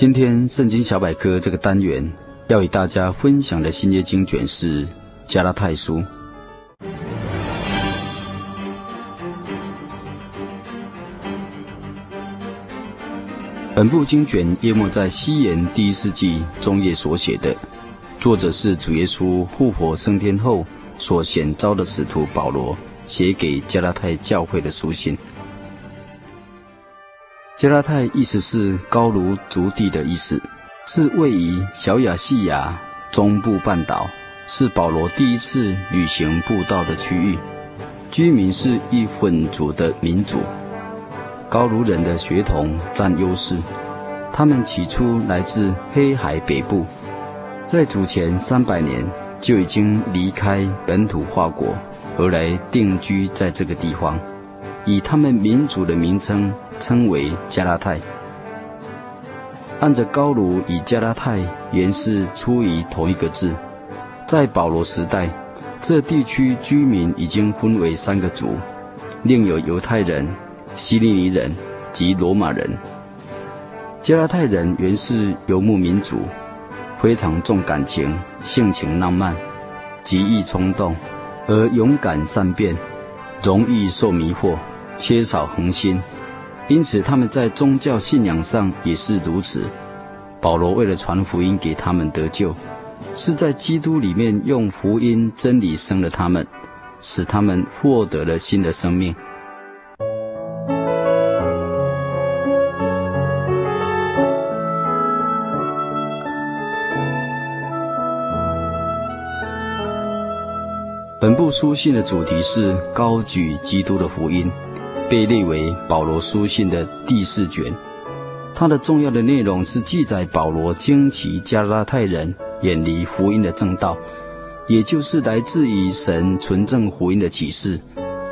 今天圣经小百科这个单元要与大家分享的新约经卷是加拉太书。本部经卷约莫在西元第一世纪中叶所写的，作者是主耶稣复活升天后所选召的使徒保罗写给加拉太教会的书信。加拉太意思是高卢族地的意思，是位于小亚细亚中部半岛，是保罗第一次旅行布道的区域。居民是一混族的民族，高卢人的血统占优势。他们起初来自黑海北部，在主前三百年就已经离开本土化国，而来定居在这个地方。以他们民族的名称称为加拉太。按着高卢与加拉太原是出于同一个字，在保罗时代，这地区居民已经分为三个族，另有犹太人、希利尼人及罗马人。加拉太人原是游牧民族，非常重感情，性情浪漫，极易冲动，而勇敢善变，容易受迷惑。缺少恒心，因此他们在宗教信仰上也是如此。保罗为了传福音给他们得救，是在基督里面用福音真理生了他们，使他们获得了新的生命。本部书信的主题是高举基督的福音。被列为保罗书信的第四卷，它的重要的内容是记载保罗惊奇加拉太人远离福音的正道，也就是来自于神纯正福音的启示，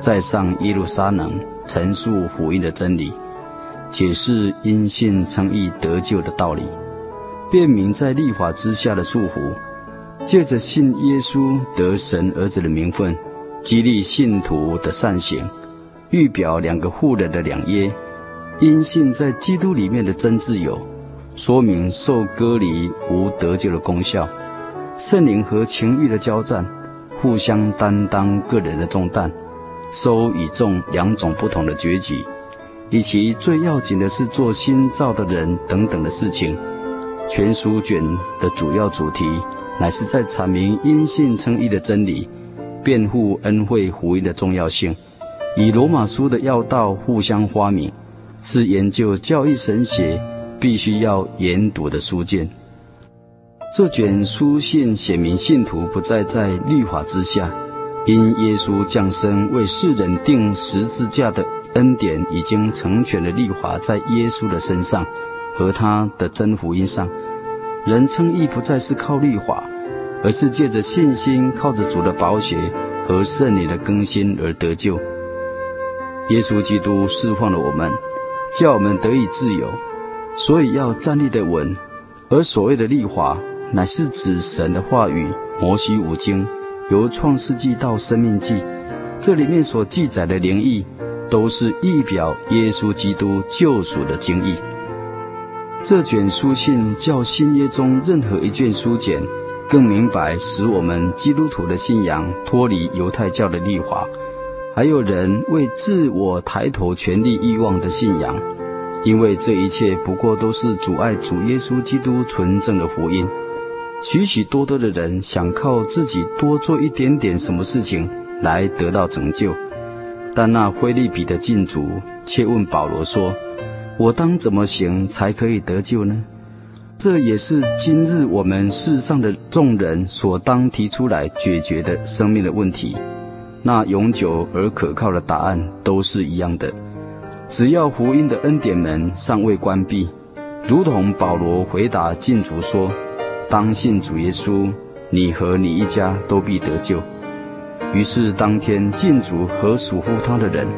在上耶路撒冷陈述福音的真理，解释因信称义得救的道理，辨明在律法之下的束缚，借着信耶稣得神儿子的名分，激励信徒的善行。预表两个妇人的两耶，因信在基督里面的真自由，说明受割离无得救的功效，圣灵和情欲的交战，互相担当个人的重担，收与种两种不同的结局，以及最要紧的是做新造的人等等的事情。全书卷的主要主题乃是在阐明因信称义的真理，辩护恩惠福音的重要性。与罗马书的要道互相发明，是研究教义神学必须要研读的书卷。这卷书信写明信徒不再在律法之下，因耶稣降生为世人定十字架的恩典已经成全了律法在耶稣的身上和他的真福音上。人称义不再是靠律法，而是借着信心，靠着主的宝血和圣灵的更新而得救。耶稣基督释放了我们，叫我们得以自由，所以要站立得稳。而所谓的立法，乃是指神的话语。摩西五经由创世纪到生命记，这里面所记载的灵意，都是预表耶稣基督救赎的经义。这卷书信较新约中任何一卷书简更明白，使我们基督徒的信仰脱离犹太教的立法。还有人为自我抬头、权力欲望的信仰，因为这一切不过都是阻碍主耶稣基督纯正的福音。许许多多的人想靠自己多做一点点什么事情来得到拯救，但那腓利比的禁足却问保罗说：“我当怎么行才可以得救呢？”这也是今日我们世上的众人所当提出来解决的生命的问题。那永久而可靠的答案都是一样的。只要福音的恩典门尚未关闭，如同保罗回答禁足说：“当信主耶稣，你和你一家都必得救。”于是当天禁足和属乎他的人，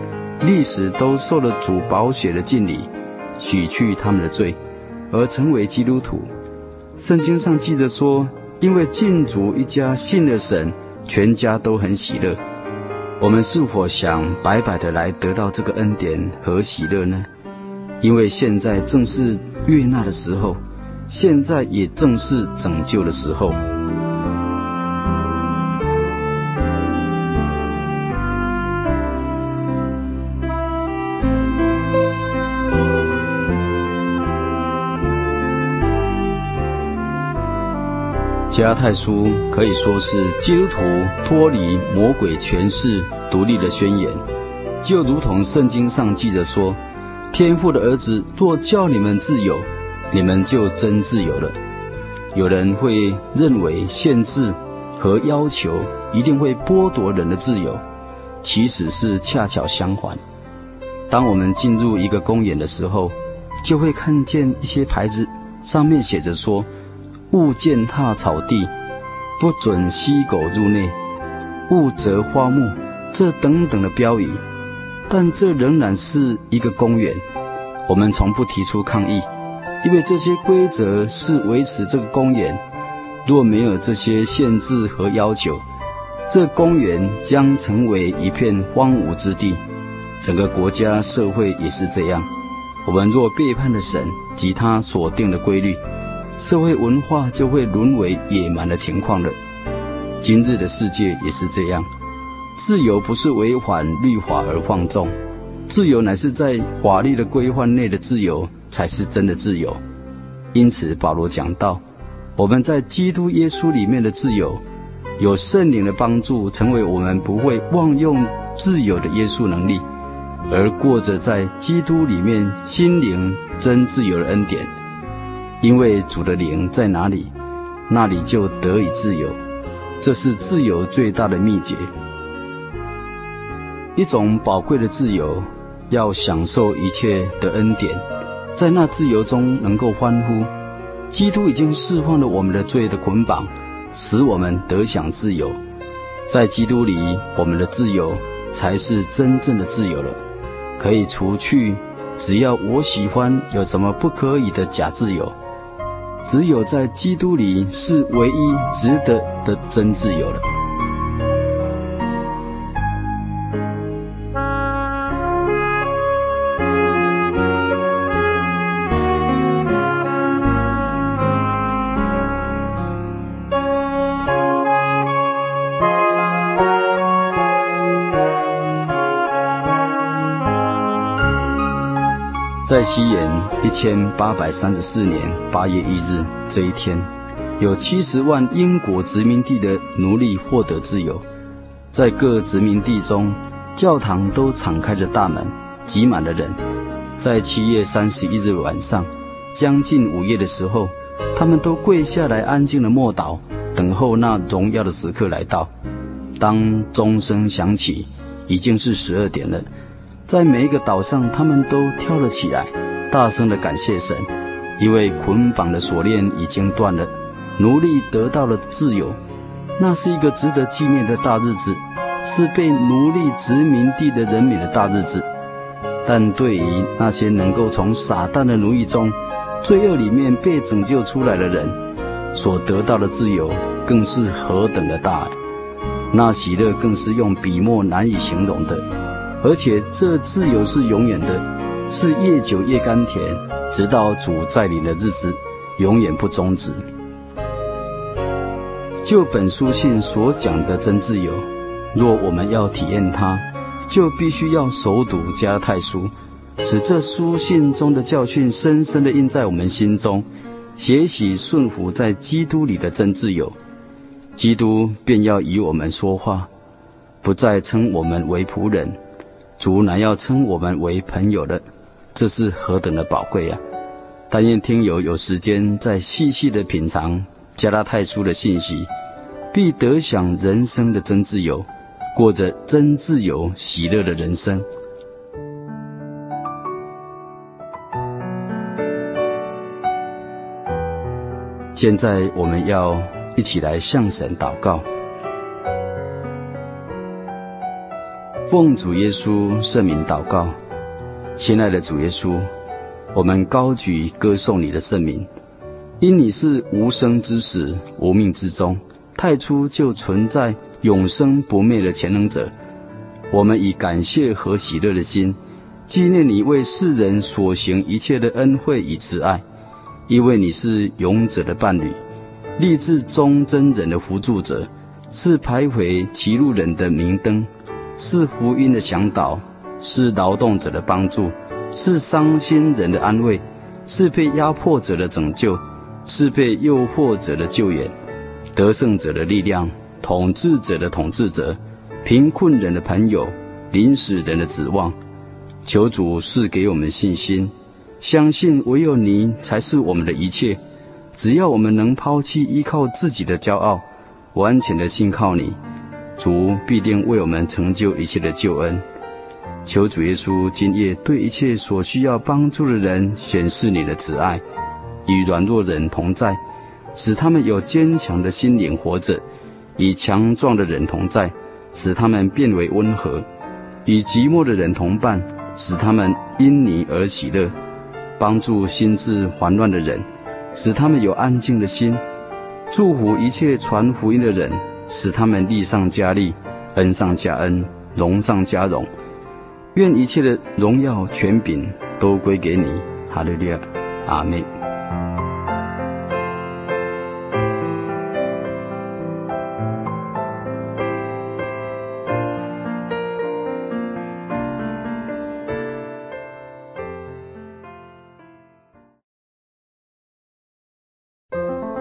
历史都受了主宝血的敬礼，许去他们的罪，而成为基督徒。圣经上记着说：“因为禁足一家信了神，全家都很喜乐。”我们是否想白白的来得到这个恩典和喜乐呢？因为现在正是悦纳的时候，现在也正是拯救的时候。加太书可以说是基督徒脱离魔鬼权势独立的宣言，就如同圣经上记着说：“天父的儿子若叫你们自由，你们就真自由了。”有人会认为限制和要求一定会剥夺人的自由，其实是恰巧相反。当我们进入一个公园的时候，就会看见一些牌子，上面写着说。勿践踏草地，不准吸狗入内，勿折花木，这等等的标语。但这仍然是一个公园，我们从不提出抗议，因为这些规则是维持这个公园。若没有这些限制和要求，这公园将成为一片荒芜之地。整个国家社会也是这样。我们若背叛了神及他所定的规律，社会文化就会沦为野蛮的情况了。今日的世界也是这样，自由不是违反律法而放纵，自由乃是在法律的规范内的自由才是真的自由。因此，保罗讲到，我们在基督耶稣里面的自由，有圣灵的帮助，成为我们不会妄用自由的约束能力，而过着在基督里面心灵真自由的恩典。因为主的灵在哪里，那里就得以自由，这是自由最大的秘诀。一种宝贵的自由，要享受一切的恩典，在那自由中能够欢呼。基督已经释放了我们的罪的捆绑，使我们得享自由。在基督里，我们的自由才是真正的自由了，可以除去只要我喜欢有什么不可以的假自由。只有在基督里是唯一值得的真自由了。在西元一千八百三十四年八月一日这一天，有七十万英国殖民地的奴隶获得自由。在各殖民地中，教堂都敞开着大门，挤满了人。在七月三十一日晚上，将近午夜的时候，他们都跪下来，安静的默祷，等候那荣耀的时刻来到。当钟声响起，已经是十二点了。在每一个岛上，他们都跳了起来，大声地感谢神，因为捆绑的锁链已经断了，奴隶得到了自由。那是一个值得纪念的大日子，是被奴隶殖民地的人民的大日子。但对于那些能够从撒旦的奴役中、罪恶里面被拯救出来的人，所得到的自由，更是何等的大！那喜乐更是用笔墨难以形容的。而且这自由是永远的，是越久越甘甜，直到主再临的日子，永远不终止。就本书信所讲的真自由，若我们要体验它，就必须要熟读加拉太书，使这书信中的教训深深地印在我们心中，学习顺服在基督里的真自由，基督便要与我们说话，不再称我们为仆人。主乃要称我们为朋友的，这是何等的宝贵呀！但愿听友有时间再细细的品尝加拉太书的信息，必得享人生的真自由，过着真自由喜乐的人生。现在我们要一起来向神祷告，奉主耶稣圣名祷告，亲爱的主耶稣。我们高举歌颂你的圣名，因你是无生之始，无命之中，太初就存在，永生不灭的全能者。我们以感谢和喜乐的心，纪念你为世人所行一切的恩惠与慈爱，因为你是勇者的伴侣，立志忠贞人的扶助者，是徘徊歧路人的明灯，是福音的向导，是劳动者的帮助。是伤心人的安慰，是被压迫者的拯救，是被诱惑者的救援，得胜者的力量，统治者的统治者，贫困人的朋友，临死人的指望。求主赐给我们信心，相信唯有你才是我们的一切。只要我们能抛弃依靠自己的骄傲，完全的信靠你，主必定为我们成就一切的救恩。求主耶稣今夜对一切所需要帮助的人显示你的慈爱，与软弱人同在，使他们有坚强的心灵活着；与强壮的人同在，使他们变为温和；与寂寞的人同伴，使他们因你而喜乐；帮助心智烦乱的人，使他们有安静的心；祝福一切传福音的人，使他们力上加利，恩上加恩，荣上加荣。愿一切的荣耀权柄都归给你，哈利路亚，阿门。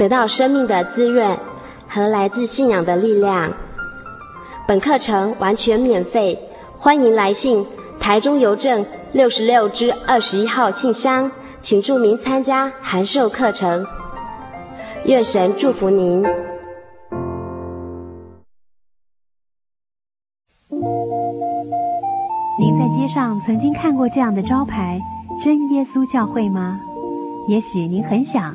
得到生命的滋润和来自信仰的力量。本课程完全免费，欢迎来信台中邮政六十六支二十一号信箱，请注明参加函授课程。愿神祝福您。您在街上曾经看过这样的招牌“真耶稣教会”吗？也许您很想，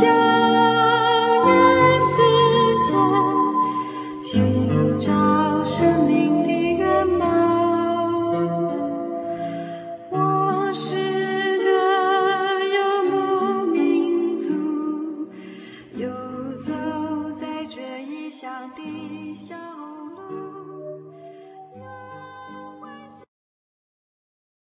show.